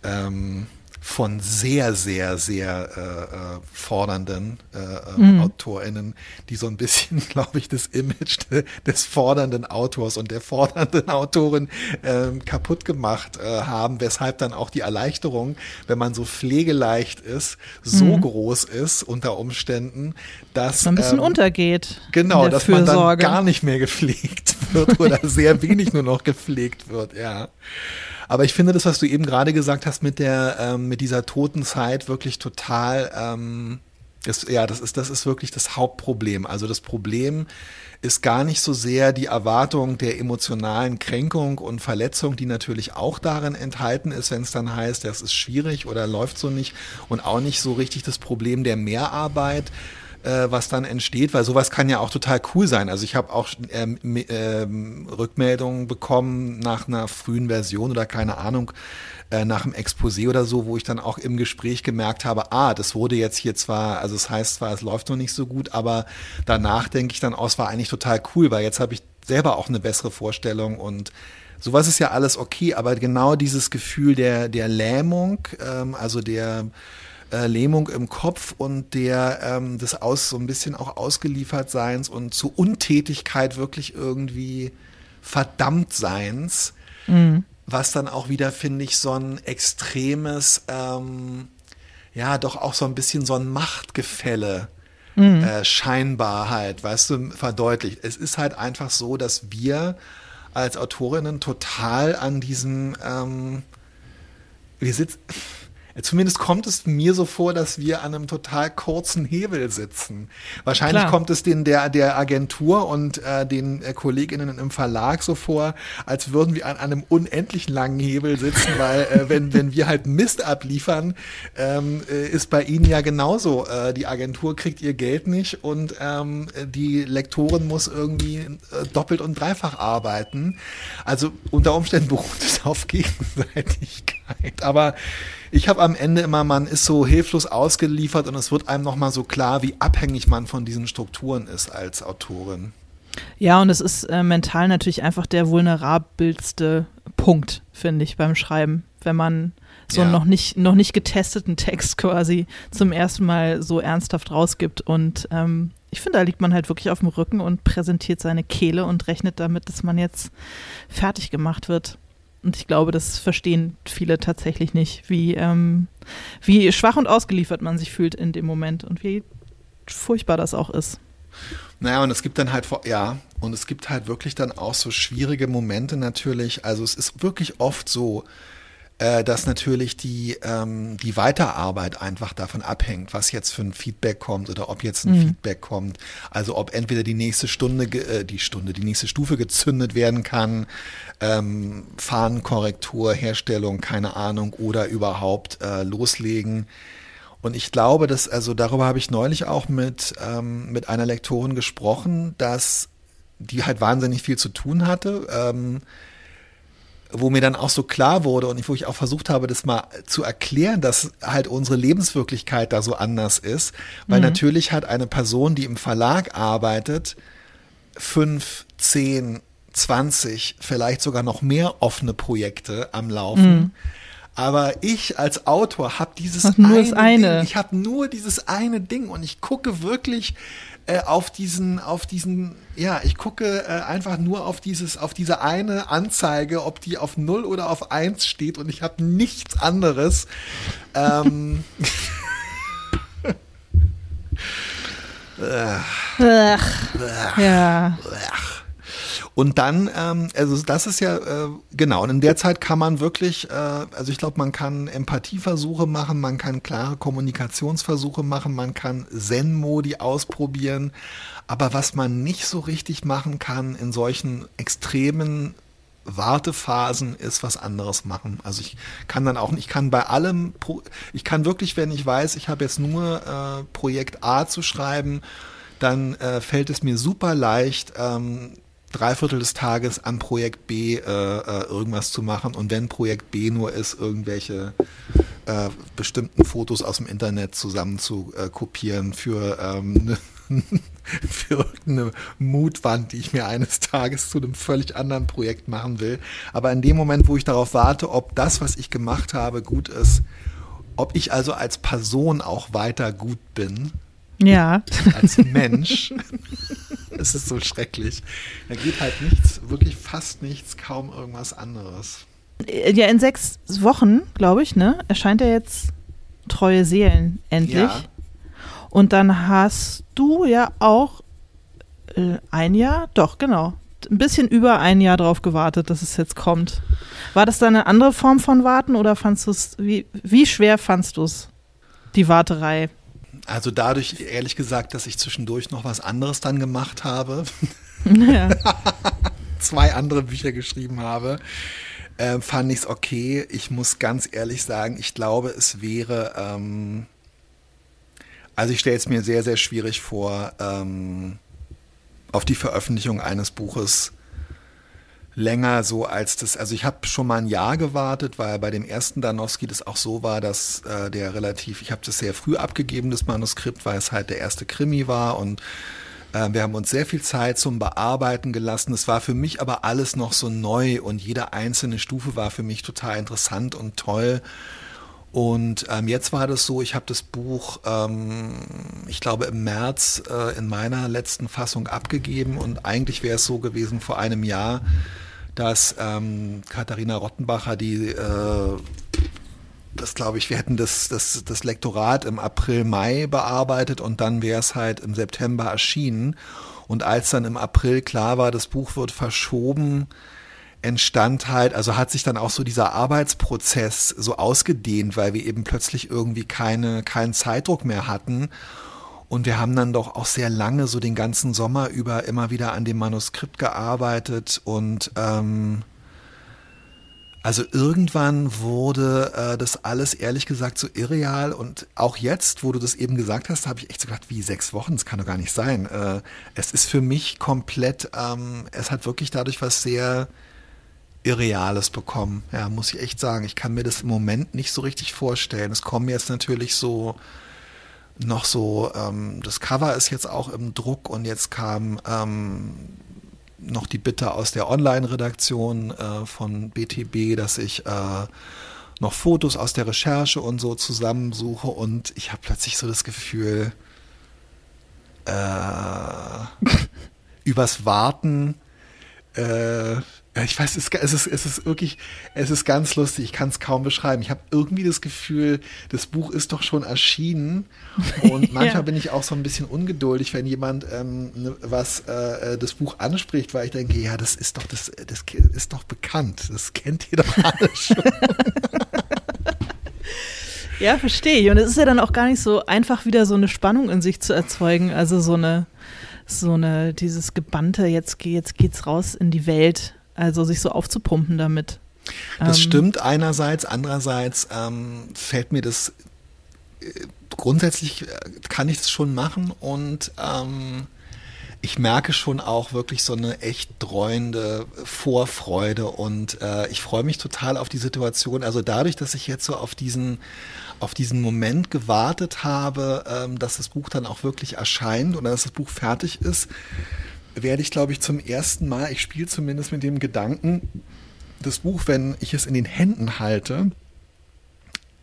ähm, von sehr, sehr, sehr äh, äh fordernden äh, äh, mhm. AutorInnen, die so ein bisschen, glaube ich, das Image de, des fordernden Autors und der fordernden Autorin äh, kaputt gemacht äh, haben, weshalb dann auch die Erleichterung, wenn man so pflegeleicht ist, so mhm. groß ist unter Umständen, dass man ein bisschen ähm, untergeht. Genau, dass Fürsorge. man dann gar nicht mehr gepflegt wird oder sehr wenig nur noch gepflegt wird, ja. Aber ich finde das, was du eben gerade gesagt hast mit der, ähm, mit dieser toten Zeit wirklich total, ähm, das, ja, das ist, das ist wirklich das Hauptproblem. Also das Problem ist gar nicht so sehr die Erwartung der emotionalen Kränkung und Verletzung, die natürlich auch darin enthalten ist, wenn es dann heißt, das ist schwierig oder läuft so nicht und auch nicht so richtig das Problem der Mehrarbeit, äh, was dann entsteht, weil sowas kann ja auch total cool sein. Also ich habe auch ähm, ähm, Rückmeldungen bekommen nach einer frühen Version oder keine Ahnung, äh, nach einem Exposé oder so, wo ich dann auch im Gespräch gemerkt habe, ah, das wurde jetzt hier zwar, also es heißt zwar, es läuft noch nicht so gut, aber danach denke ich dann, oh, war eigentlich total cool, weil jetzt habe ich selber auch eine bessere Vorstellung und sowas ist ja alles okay, aber genau dieses Gefühl der, der Lähmung, ähm, also der äh, Lähmung im Kopf und der ähm, des aus so ein bisschen auch ausgeliefert Seins und zu Untätigkeit wirklich irgendwie verdammt Seins, mhm. was dann auch wieder finde ich so ein extremes ähm, ja doch auch so ein bisschen so ein Machtgefälle mhm. äh, scheinbar halt, weißt du, verdeutlicht. Es ist halt einfach so, dass wir als Autorinnen total an diesem ähm, wir sitzen Zumindest kommt es mir so vor, dass wir an einem total kurzen Hebel sitzen. Wahrscheinlich Klar. kommt es den der, der Agentur und äh, den äh, Kolleginnen im Verlag so vor, als würden wir an, einem unendlich langen Hebel sitzen, weil äh, wenn, wenn wir halt Mist abliefern, ähm, äh, ist bei ihnen ja genauso. Äh, die Agentur kriegt ihr Geld nicht und ähm, die Lektorin muss irgendwie äh, doppelt und dreifach arbeiten. Also unter Umständen beruht es auf Gegenseitigkeit. Aber ich habe am Ende immer, man ist so hilflos ausgeliefert und es wird einem nochmal so klar, wie abhängig man von diesen Strukturen ist als Autorin. Ja, und es ist äh, mental natürlich einfach der vulnerabelste Punkt, finde ich, beim Schreiben. Wenn man so ja. noch nicht noch nicht getesteten Text quasi zum ersten Mal so ernsthaft rausgibt. Und ähm, ich finde, da liegt man halt wirklich auf dem Rücken und präsentiert seine Kehle und rechnet damit, dass man jetzt fertig gemacht wird. Und ich glaube, das verstehen viele tatsächlich nicht, wie, ähm, wie schwach und ausgeliefert man sich fühlt in dem Moment und wie furchtbar das auch ist. Naja, und es gibt dann halt, ja, und es gibt halt wirklich dann auch so schwierige Momente natürlich. Also es ist wirklich oft so, äh, dass natürlich die, ähm, die Weiterarbeit einfach davon abhängt, was jetzt für ein Feedback kommt oder ob jetzt ein mhm. Feedback kommt. Also ob entweder die nächste Stunde, äh, die Stunde, die nächste Stufe gezündet werden kann, ähm, Fahnenkorrektur, Herstellung, keine Ahnung, oder überhaupt äh, loslegen. Und ich glaube, dass, also darüber habe ich neulich auch mit, ähm, mit einer Lektorin gesprochen, dass die halt wahnsinnig viel zu tun hatte. Ähm, wo mir dann auch so klar wurde und wo ich auch versucht habe, das mal zu erklären, dass halt unsere Lebenswirklichkeit da so anders ist, weil mhm. natürlich hat eine Person, die im Verlag arbeitet, fünf, zehn, zwanzig, vielleicht sogar noch mehr offene Projekte am Laufen. Mhm. Aber ich als Autor habe dieses eine, eine. Ding. Ich habe nur dieses eine Ding und ich gucke wirklich äh, auf diesen, auf diesen, ja, ich gucke äh, einfach nur auf dieses, auf diese eine Anzeige, ob die auf 0 oder auf 1 steht und ich habe nichts anderes. ähm, Ach, ja. Und dann, ähm, also das ist ja, äh, genau, und in der Zeit kann man wirklich, äh, also ich glaube, man kann Empathieversuche machen, man kann klare Kommunikationsversuche machen, man kann Zen-Modi ausprobieren. Aber was man nicht so richtig machen kann in solchen extremen Wartephasen ist was anderes machen. Also ich kann dann auch, ich kann bei allem, ich kann wirklich, wenn ich weiß, ich habe jetzt nur äh, Projekt A zu schreiben, dann äh, fällt es mir super leicht, ähm, drei Viertel des Tages an Projekt B äh, äh, irgendwas zu machen und wenn Projekt B nur ist, irgendwelche äh, bestimmten Fotos aus dem Internet zusammen zu äh, kopieren für, ähm, ne, für eine Mutwand, die ich mir eines Tages zu einem völlig anderen Projekt machen will. Aber in dem Moment, wo ich darauf warte, ob das, was ich gemacht habe, gut ist, ob ich also als Person auch weiter gut bin, ja. als Mensch, es ist so schrecklich. Da geht halt nichts, wirklich fast nichts, kaum irgendwas anderes. Ja, in sechs Wochen, glaube ich, ne, erscheint ja jetzt Treue Seelen endlich. Ja. Und dann hast du ja auch äh, ein Jahr, doch, genau, ein bisschen über ein Jahr drauf gewartet, dass es jetzt kommt. War das dann eine andere Form von Warten oder fandst du es, wie, wie schwer fandst du es, die Warterei? Also dadurch, ehrlich gesagt, dass ich zwischendurch noch was anderes dann gemacht habe. Ja. Zwei andere Bücher geschrieben habe, äh, fand ich es okay. Ich muss ganz ehrlich sagen, ich glaube, es wäre, ähm, also ich stelle es mir sehr, sehr schwierig vor, ähm, auf die Veröffentlichung eines Buches länger so als das, also ich habe schon mal ein Jahr gewartet, weil bei dem ersten Danowski das auch so war, dass äh, der relativ, ich habe das sehr früh abgegeben, das Manuskript, weil es halt der erste Krimi war und äh, wir haben uns sehr viel Zeit zum Bearbeiten gelassen. Es war für mich aber alles noch so neu und jede einzelne Stufe war für mich total interessant und toll. Und ähm, jetzt war das so, ich habe das Buch, ähm, ich glaube, im März äh, in meiner letzten Fassung abgegeben und eigentlich wäre es so gewesen vor einem Jahr, dass ähm, Katharina Rottenbacher, die äh, das glaube ich, wir hätten das, das, das Lektorat im April, Mai bearbeitet und dann wäre es halt im September erschienen. Und als dann im April klar war, das Buch wird verschoben, entstand halt, also hat sich dann auch so dieser Arbeitsprozess so ausgedehnt, weil wir eben plötzlich irgendwie keine, keinen Zeitdruck mehr hatten und wir haben dann doch auch sehr lange, so den ganzen Sommer über, immer wieder an dem Manuskript gearbeitet. Und ähm, also irgendwann wurde äh, das alles ehrlich gesagt so irreal. Und auch jetzt, wo du das eben gesagt hast, habe ich echt so gedacht, wie sechs Wochen, das kann doch gar nicht sein. Äh, es ist für mich komplett, ähm, es hat wirklich dadurch was sehr Irreales bekommen. Ja, muss ich echt sagen. Ich kann mir das im Moment nicht so richtig vorstellen. Es kommen jetzt natürlich so noch so, ähm, das Cover ist jetzt auch im Druck und jetzt kam ähm, noch die Bitte aus der Online-Redaktion äh, von BTB, dass ich äh, noch Fotos aus der Recherche und so zusammensuche und ich habe plötzlich so das Gefühl, äh, übers Warten äh, ich weiß, es ist, es ist wirklich, es ist ganz lustig, ich kann es kaum beschreiben. Ich habe irgendwie das Gefühl, das Buch ist doch schon erschienen und manchmal ja. bin ich auch so ein bisschen ungeduldig, wenn jemand ähm, ne, was äh, äh, das Buch anspricht, weil ich denke, ja, das ist doch, das, das ist doch bekannt, das kennt ihr doch alle schon. Ja, verstehe ich. Und es ist ja dann auch gar nicht so einfach, wieder so eine Spannung in sich zu erzeugen. Also so eine, so eine, dieses gebannte, jetzt, jetzt geht's raus in die Welt. Also sich so aufzupumpen damit. Das ähm, stimmt einerseits, andererseits ähm, fällt mir das äh, grundsätzlich äh, kann ich das schon machen und ähm, ich merke schon auch wirklich so eine echt dreuende Vorfreude und äh, ich freue mich total auf die Situation. Also dadurch, dass ich jetzt so auf diesen auf diesen Moment gewartet habe, ähm, dass das Buch dann auch wirklich erscheint oder dass das Buch fertig ist, werde ich, glaube ich, zum ersten Mal, ich spiele zumindest mit dem Gedanken, das Buch, wenn ich es in den Händen halte,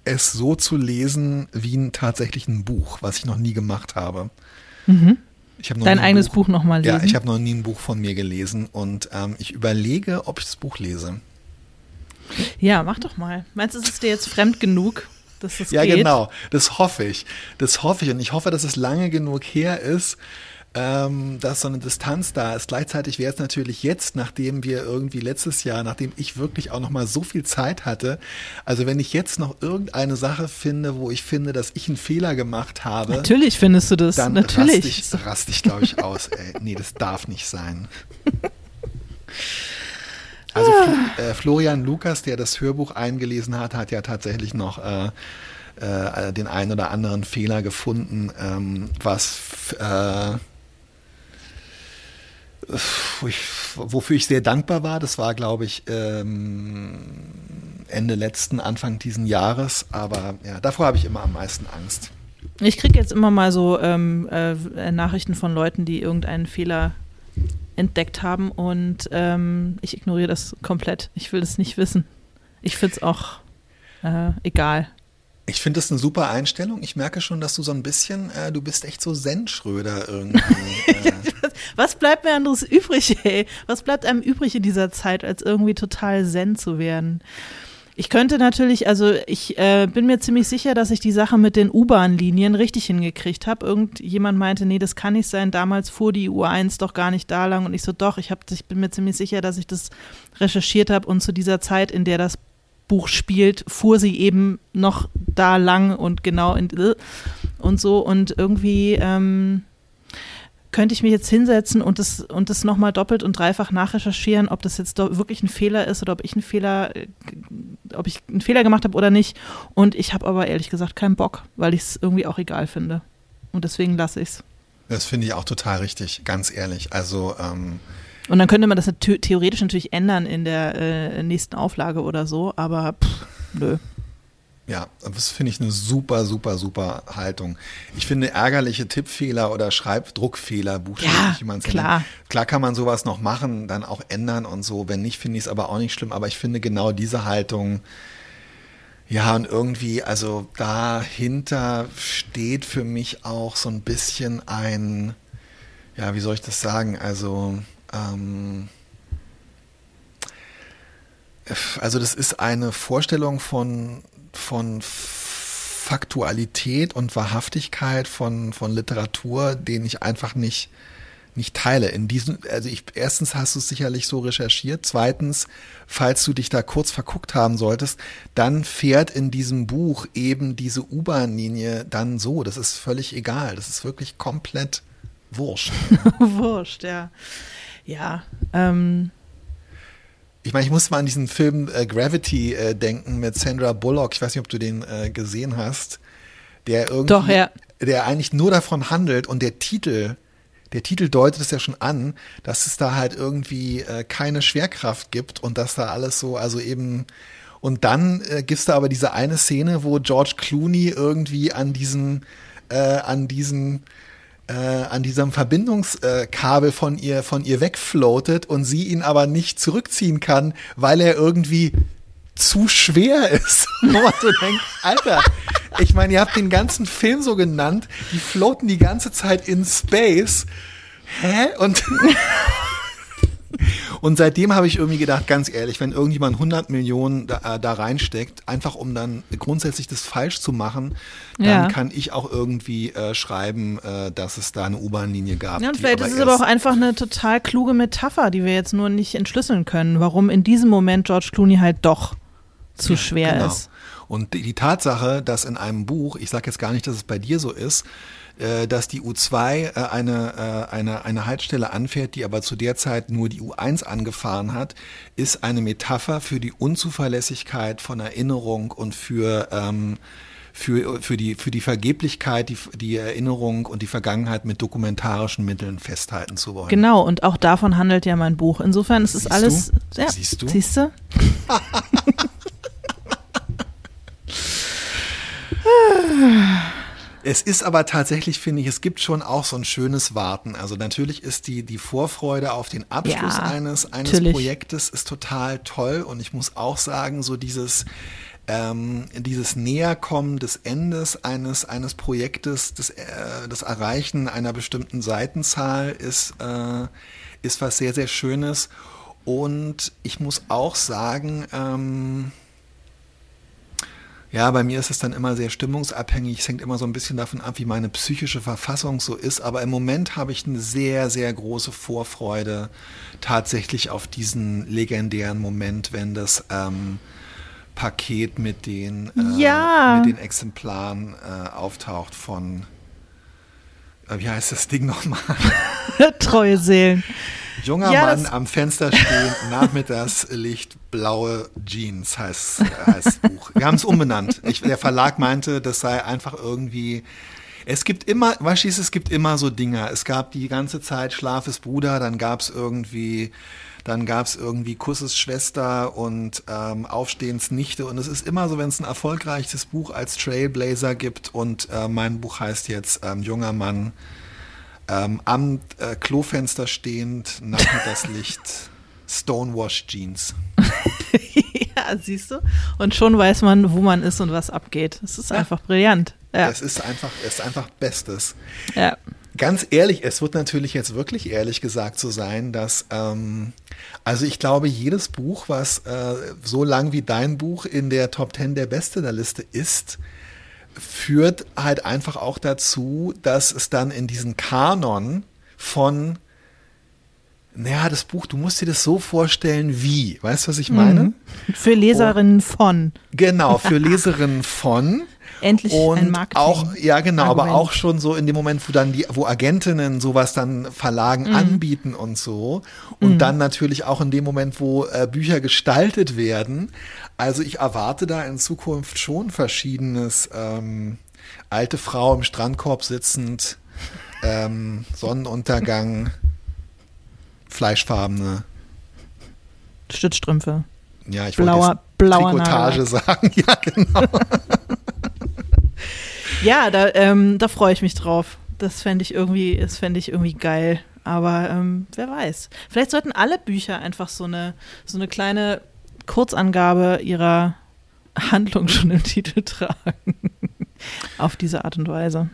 es so zu lesen wie ein tatsächlichen Buch, was ich noch nie gemacht habe. Mhm. Dein eigenes Buch, Buch nochmal lesen? Ja, ich habe noch nie ein Buch von mir gelesen und ähm, ich überlege, ob ich das Buch lese. Ja, mach doch mal. Meinst du, ist es dir jetzt fremd genug, dass das ja, geht? Ja, genau. Das hoffe ich. Das hoffe ich und ich hoffe, dass es lange genug her ist, ähm, dass so eine Distanz da ist. Gleichzeitig wäre es natürlich jetzt, nachdem wir irgendwie letztes Jahr, nachdem ich wirklich auch noch mal so viel Zeit hatte, also wenn ich jetzt noch irgendeine Sache finde, wo ich finde, dass ich einen Fehler gemacht habe. Natürlich findest du das. Dann natürlich. raste ich, rast ich glaube ich, aus. Ey. Nee, das darf nicht sein. Also äh, Florian Lukas, der das Hörbuch eingelesen hat, hat ja tatsächlich noch äh, äh, den einen oder anderen Fehler gefunden, ähm, was wofür ich sehr dankbar war, das war, glaube ich, ähm, Ende letzten, Anfang diesen Jahres. Aber ja, davor habe ich immer am meisten Angst. Ich kriege jetzt immer mal so ähm, äh, Nachrichten von Leuten, die irgendeinen Fehler entdeckt haben und ähm, ich ignoriere das komplett. Ich will es nicht wissen. Ich finde es auch äh, egal. Ich finde das eine super Einstellung. Ich merke schon, dass du so ein bisschen, äh, du bist echt so Zen-Schröder irgendwie. Äh. Was bleibt mir anderes übrig, ey? Was bleibt einem übrig in dieser Zeit, als irgendwie total Zen zu werden? Ich könnte natürlich, also ich äh, bin mir ziemlich sicher, dass ich die Sache mit den U-Bahn-Linien richtig hingekriegt habe. Irgendjemand meinte, nee, das kann nicht sein. Damals fuhr die U1 doch gar nicht da lang. Und ich so, doch, ich, hab, ich bin mir ziemlich sicher, dass ich das recherchiert habe. Und zu dieser Zeit, in der das Buch spielt, fuhr sie eben noch da lang und genau in und so. Und irgendwie ähm, könnte ich mich jetzt hinsetzen und das, und das nochmal doppelt und dreifach nachrecherchieren, ob das jetzt wirklich ein Fehler ist oder ob ich einen Fehler, äh, ob ich einen Fehler gemacht habe oder nicht. Und ich habe aber ehrlich gesagt keinen Bock, weil ich es irgendwie auch egal finde. Und deswegen lasse ich es. Das finde ich auch total richtig, ganz ehrlich. Also ähm und dann könnte man das theoretisch natürlich ändern in der äh, nächsten Auflage oder so, aber pff, nö. Ja, das finde ich eine super, super, super Haltung. Ich finde ärgerliche Tippfehler oder Schreibdruckfehler, buchstäblich, wie man es nennt. Klar kann man sowas noch machen, dann auch ändern und so. Wenn nicht, finde ich es aber auch nicht schlimm. Aber ich finde genau diese Haltung, ja, und irgendwie, also dahinter steht für mich auch so ein bisschen ein, ja, wie soll ich das sagen? Also, ähm, also das ist eine Vorstellung von von Faktualität und Wahrhaftigkeit von, von Literatur, den ich einfach nicht, nicht teile. In diesem, also ich, erstens hast du es sicherlich so recherchiert. Zweitens, falls du dich da kurz verguckt haben solltest, dann fährt in diesem Buch eben diese U-Bahn-Linie dann so. Das ist völlig egal. Das ist wirklich komplett wurscht. wurscht, ja. Ja, ähm, ich meine, ich muss mal an diesen Film äh, Gravity äh, denken mit Sandra Bullock. Ich weiß nicht, ob du den äh, gesehen hast. Der irgendwie, Doch, ja. der eigentlich nur davon handelt und der Titel, der Titel deutet es ja schon an, dass es da halt irgendwie äh, keine Schwerkraft gibt und dass da alles so, also eben und dann äh, gibt's da aber diese eine Szene, wo George Clooney irgendwie an diesem, äh, an diesem äh, an diesem Verbindungskabel von ihr, von ihr wegfloatet und sie ihn aber nicht zurückziehen kann, weil er irgendwie zu schwer ist. Wo man so denkt, Alter, ich meine, ihr habt den ganzen Film so genannt, die floaten die ganze Zeit in Space. Hä? Und Und seitdem habe ich irgendwie gedacht, ganz ehrlich, wenn irgendjemand 100 Millionen da, äh, da reinsteckt, einfach um dann grundsätzlich das falsch zu machen, dann ja. kann ich auch irgendwie äh, schreiben, äh, dass es da eine U-Bahn-Linie gab. Ja, und vielleicht ist es aber auch einfach eine total kluge Metapher, die wir jetzt nur nicht entschlüsseln können, warum in diesem Moment George Clooney halt doch zu ja, schwer genau. ist. Und die, die Tatsache, dass in einem Buch, ich sage jetzt gar nicht, dass es bei dir so ist, äh, dass die U2 äh, eine, äh, eine, eine Haltestelle anfährt, die aber zu der Zeit nur die U1 angefahren hat, ist eine Metapher für die Unzuverlässigkeit von Erinnerung und für ähm, für, für, die, für die Vergeblichkeit, die, die Erinnerung und die Vergangenheit mit dokumentarischen Mitteln festhalten zu wollen. Genau, und auch davon handelt ja mein Buch. Insofern ist es alles. Du? Ja, siehst du? Siehst du? Es ist aber tatsächlich, finde ich, es gibt schon auch so ein schönes Warten. Also natürlich ist die, die Vorfreude auf den Abschluss ja, eines, eines Projektes ist total toll. Und ich muss auch sagen, so dieses, ähm, dieses Näherkommen des Endes eines, eines Projektes, das, äh, das Erreichen einer bestimmten Seitenzahl ist, äh, ist was sehr, sehr Schönes. Und ich muss auch sagen, ähm, ja, bei mir ist es dann immer sehr stimmungsabhängig. Es hängt immer so ein bisschen davon ab, wie meine psychische Verfassung so ist. Aber im Moment habe ich eine sehr, sehr große Vorfreude tatsächlich auf diesen legendären Moment, wenn das ähm, Paket mit den, äh, ja. mit den Exemplaren äh, auftaucht von, äh, wie heißt das Ding nochmal? Treue Seelen. Junger ja, Mann am Fenster stehen, Nachmittagslicht, blaue Jeans heißt, heißt das Buch. Wir haben es umbenannt. Ich, der Verlag meinte, das sei einfach irgendwie. Es gibt immer, weißt du, es gibt immer so Dinger. Es gab die ganze Zeit Schlaf ist Bruder, dann gab es irgendwie, dann gab es irgendwie Kusses Schwester und ähm, Aufstehens Nichte. Und es ist immer so, wenn es ein erfolgreiches Buch als Trailblazer gibt und äh, mein Buch heißt jetzt ähm, Junger Mann ähm, am äh, Klofenster stehend, Nachmittagslicht, Stonewash Jeans. ja, siehst du? Und schon weiß man, wo man ist und was abgeht. Es ist ja. einfach brillant. Ja. Es ist einfach, es ist einfach Bestes. Ja. Ganz ehrlich, es wird natürlich jetzt wirklich ehrlich gesagt so sein, dass, ähm, also ich glaube, jedes Buch, was äh, so lang wie dein Buch in der Top 10 der Bestsellerliste ist, führt halt einfach auch dazu, dass es dann in diesen Kanon von naja, das Buch, du musst dir das so vorstellen wie. Weißt du, was ich meine? Mhm. Für Leserinnen von. Genau, für Leserinnen von. Endlich und ein Marketing. Auch, ja, genau, Argument. aber auch schon so in dem Moment, wo dann die, wo Agentinnen sowas dann Verlagen mhm. anbieten und so. Und mhm. dann natürlich auch in dem Moment, wo äh, Bücher gestaltet werden. Also ich erwarte da in Zukunft schon verschiedenes ähm, alte Frau im Strandkorb sitzend, ähm, Sonnenuntergang, fleischfarbene Stützstrümpfe. Ja, ich blauer, wollte blauer Trikotage Nagel. sagen. Ja, genau. ja, da, ähm, da freue ich mich drauf. Das fände ich irgendwie, das fände ich irgendwie geil. Aber ähm, wer weiß. Vielleicht sollten alle Bücher einfach so eine, so eine kleine Kurzangabe ihrer Handlung schon im Titel tragen. Auf diese Art und Weise.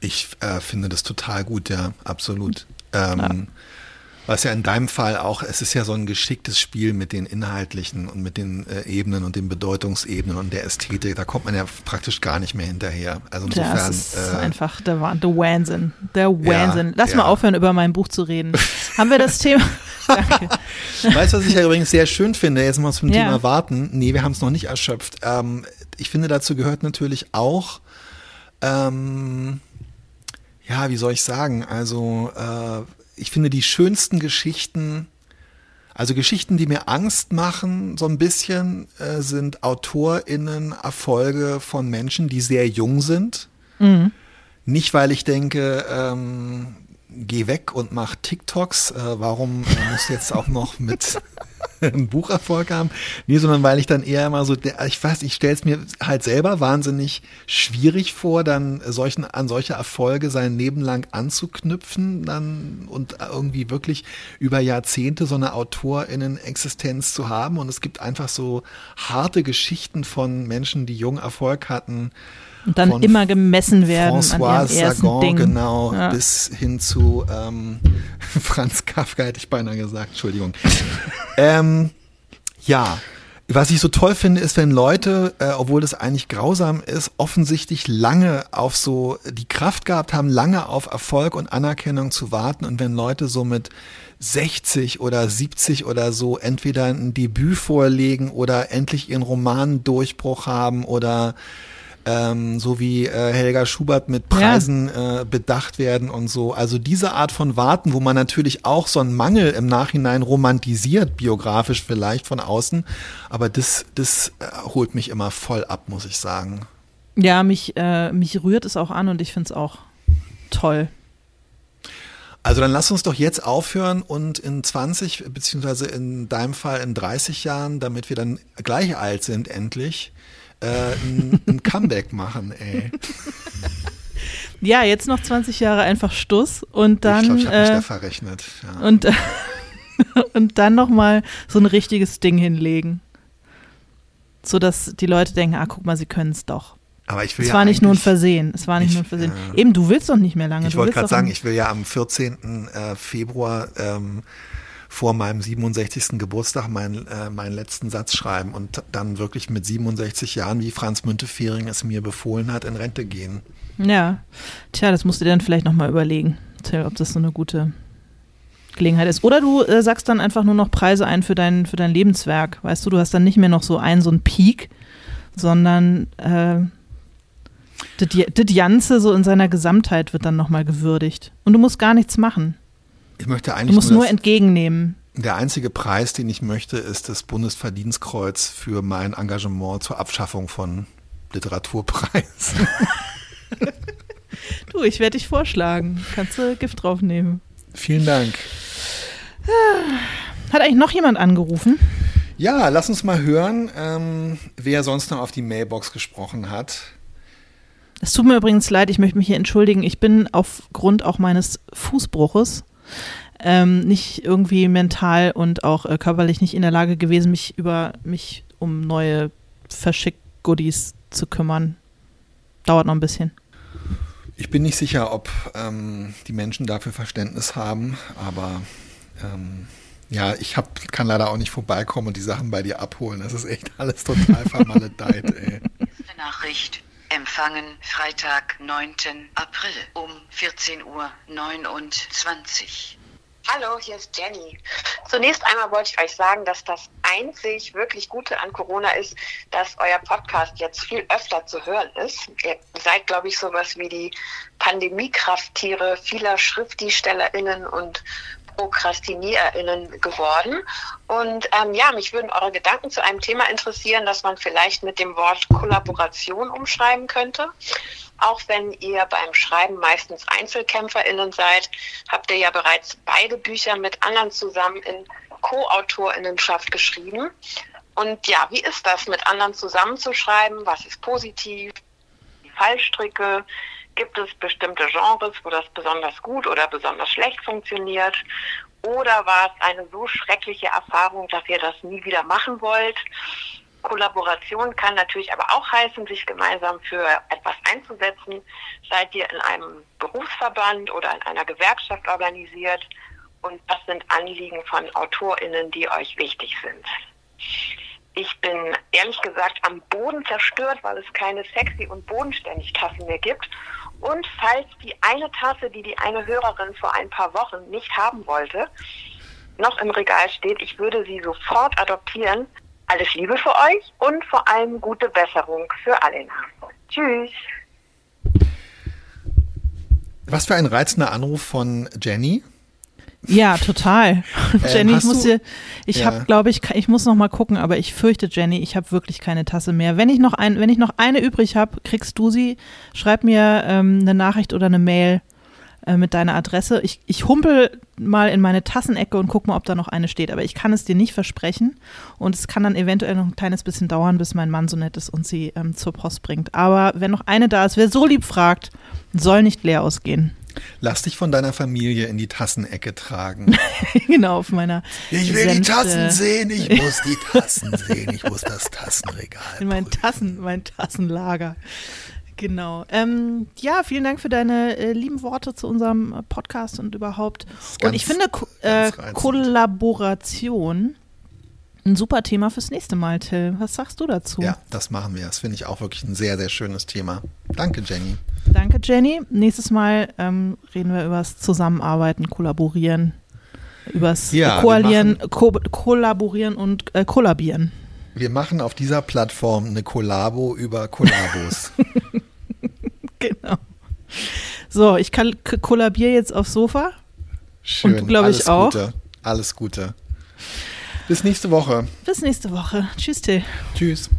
Ich äh, finde das total gut, ja, absolut. Ähm, ja. Was ja in deinem Fall auch, es ist ja so ein geschicktes Spiel mit den inhaltlichen und mit den äh, Ebenen und den Bedeutungsebenen und der Ästhetik. Da kommt man ja praktisch gar nicht mehr hinterher. Also insofern. Ja, das ist äh, einfach der, der Wahnsinn. Der Wahnsinn. Ja, Lass ja. mal aufhören, über mein Buch zu reden. Haben wir das Thema? Danke. Weißt du, was ich ja übrigens sehr schön finde? Jetzt mal zum ja. Thema warten. Nee, wir haben es noch nicht erschöpft. Ähm, ich finde, dazu gehört natürlich auch, ähm, ja, wie soll ich sagen? Also, äh, ich finde die schönsten Geschichten, also Geschichten, die mir Angst machen, so ein bisschen, äh, sind AutorInnen Erfolge von Menschen, die sehr jung sind. Mhm. Nicht, weil ich denke, ähm, geh weg und mach TikToks. Äh, warum äh, muss jetzt auch noch mit einen Bucherfolg haben? Nee, sondern weil ich dann eher immer so, ich weiß, ich stelle es mir halt selber wahnsinnig schwierig vor, dann solchen, an solche Erfolge sein Leben lang anzuknüpfen dann und irgendwie wirklich über Jahrzehnte so eine AutorInnen-Existenz zu haben. Und es gibt einfach so harte Geschichten von Menschen, die jung Erfolg hatten und dann immer gemessen werden François Sagan, Ding. genau, ja. bis hin zu ähm, Franz Kafka, hätte ich beinahe gesagt, Entschuldigung. ähm, ja, was ich so toll finde, ist, wenn Leute, äh, obwohl das eigentlich grausam ist, offensichtlich lange auf so die Kraft gehabt haben, lange auf Erfolg und Anerkennung zu warten. Und wenn Leute so mit 60 oder 70 oder so entweder ein Debüt vorlegen oder endlich ihren Roman-Durchbruch haben oder ähm, so wie äh, Helga Schubert mit Preisen ja. äh, bedacht werden und so. Also diese Art von Warten, wo man natürlich auch so einen Mangel im Nachhinein romantisiert, biografisch vielleicht von außen, aber das, das äh, holt mich immer voll ab, muss ich sagen. Ja, mich, äh, mich rührt es auch an und ich finde es auch toll. Also dann lass uns doch jetzt aufhören und in 20, beziehungsweise in deinem Fall in 30 Jahren, damit wir dann gleich alt sind endlich, äh, ein, ein Comeback machen, ey. Ja, jetzt noch 20 Jahre einfach Stuss und dann. Ich glaube, ich habe äh, mich da verrechnet. Ja. Und, und dann nochmal so ein richtiges Ding hinlegen. So dass die Leute denken, ah, guck mal, sie können es doch. Aber ich will es ja war nicht nur ein Versehen. Es war nicht ich, nur ein Versehen. Äh, Eben, du willst doch nicht mehr lange. Ich wollte gerade sagen, ich will ja am 14. Äh, Februar ähm, vor meinem 67. Geburtstag meinen, äh, meinen letzten Satz schreiben und dann wirklich mit 67 Jahren, wie Franz Müntefering es mir befohlen hat, in Rente gehen. Ja, tja, das musst du dir dann vielleicht nochmal überlegen, ob das so eine gute Gelegenheit ist. Oder du äh, sagst dann einfach nur noch Preise ein für dein, für dein Lebenswerk. Weißt du, du hast dann nicht mehr noch so einen, so einen Peak, sondern äh, das Ganze so in seiner Gesamtheit wird dann nochmal gewürdigt. Und du musst gar nichts machen. Ich möchte eigentlich du musst nur, nur entgegennehmen. Der einzige Preis, den ich möchte, ist das Bundesverdienstkreuz für mein Engagement zur Abschaffung von Literaturpreisen. Du, ich werde dich vorschlagen. Kannst du Gift draufnehmen. Vielen Dank. Hat eigentlich noch jemand angerufen? Ja, lass uns mal hören, ähm, wer sonst noch auf die Mailbox gesprochen hat. Es tut mir übrigens leid, ich möchte mich hier entschuldigen. Ich bin aufgrund auch meines Fußbruches ähm, nicht irgendwie mental und auch äh, körperlich nicht in der Lage gewesen, mich über mich um neue Verschick-Goodies zu kümmern. Dauert noch ein bisschen. Ich bin nicht sicher, ob ähm, die Menschen dafür Verständnis haben, aber ähm, ja, ich hab, kann leider auch nicht vorbeikommen und die Sachen bei dir abholen. Das ist echt alles total vermaledeit, ey. Nachricht empfangen Freitag, 9. April um 14.29 Uhr. Hallo, hier ist Jenny. Zunächst einmal wollte ich euch sagen, dass das einzig wirklich Gute an Corona ist, dass euer Podcast jetzt viel öfter zu hören ist. Ihr seid, glaube ich, sowas wie die Pandemiekrafttiere vieler SchriftstellerInnen und ProkrastiniererInnen geworden. Und ähm, ja, mich würden eure Gedanken zu einem Thema interessieren, das man vielleicht mit dem Wort Kollaboration umschreiben könnte. Auch wenn ihr beim Schreiben meistens EinzelkämpferInnen seid, habt ihr ja bereits beide Bücher mit anderen zusammen in Co-AutorInnenschaft geschrieben. Und ja, wie ist das, mit anderen zusammenzuschreiben? Was ist positiv? Fallstricke? Gibt es bestimmte Genres, wo das besonders gut oder besonders schlecht funktioniert? Oder war es eine so schreckliche Erfahrung, dass ihr das nie wieder machen wollt? Kollaboration kann natürlich aber auch heißen, sich gemeinsam für etwas einzusetzen. Seid ihr in einem Berufsverband oder in einer Gewerkschaft organisiert? Und was sind Anliegen von AutorInnen, die euch wichtig sind? Ich bin ehrlich gesagt am Boden zerstört, weil es keine sexy und bodenständig Tassen mehr gibt. Und falls die eine Tasse, die die eine Hörerin vor ein paar Wochen nicht haben wollte, noch im Regal steht, ich würde sie sofort adoptieren, alles Liebe für euch und vor allem gute Besserung für Alena. Tschüss. Was für ein reizender Anruf von Jenny. Ja, total. Jenny, ich muss dir, ich Ja. habe, glaube ich, ich muss noch mal gucken, aber ich fürchte, Jenny, ich habe wirklich keine Tasse mehr. Wenn ich noch ein, wenn ich noch eine übrig habe, kriegst du sie. Schreib mir ähm, eine Nachricht oder eine Mail äh, mit deiner Adresse. Ich, ich humpel mal in meine Tassenecke und guck mal, ob da noch eine steht. Aber ich kann es dir nicht versprechen. Und es kann dann eventuell noch ein kleines bisschen dauern, bis mein Mann so nett ist und sie ähm, zur Post bringt. Aber wenn noch eine da ist, wer so lieb fragt, soll nicht leer ausgehen. Lass dich von deiner Familie in die Tassenecke tragen. genau, auf meiner Ich will die Senfte- Tassen sehen, ich muss die Tassen sehen, ich muss das Tassenregal. In mein prüfen. Tassen, mein Tassenlager. Genau. Ähm, ja, vielen Dank für deine äh, lieben Worte zu unserem Podcast und überhaupt. ist und ganz- ich finde Ko äh, ganz. Kollaboration ein super Thema fürs nächste Mal, Till. Was sagst du dazu? Ja, das machen wir. Das finde ich auch wirklich ein sehr, sehr schönes Thema. Danke, Jenny. Danke, Jenny. Nächstes Mal ähm, reden wir über das Zusammenarbeiten, Kollaborieren, übers Ja, wir Koalieren, machen- Ko Kollaborieren und äh, Kollabieren. Wir machen auf dieser Plattform eine Kollabo über Kollabos. Genau. So, ich kollabiere jetzt aufs Sofa. Schön. du, glaub ich, Alles auch. Gute. Alles Gute. Bis nächste Woche. Bis nächste Woche. Tschüss, Till. Tschüss.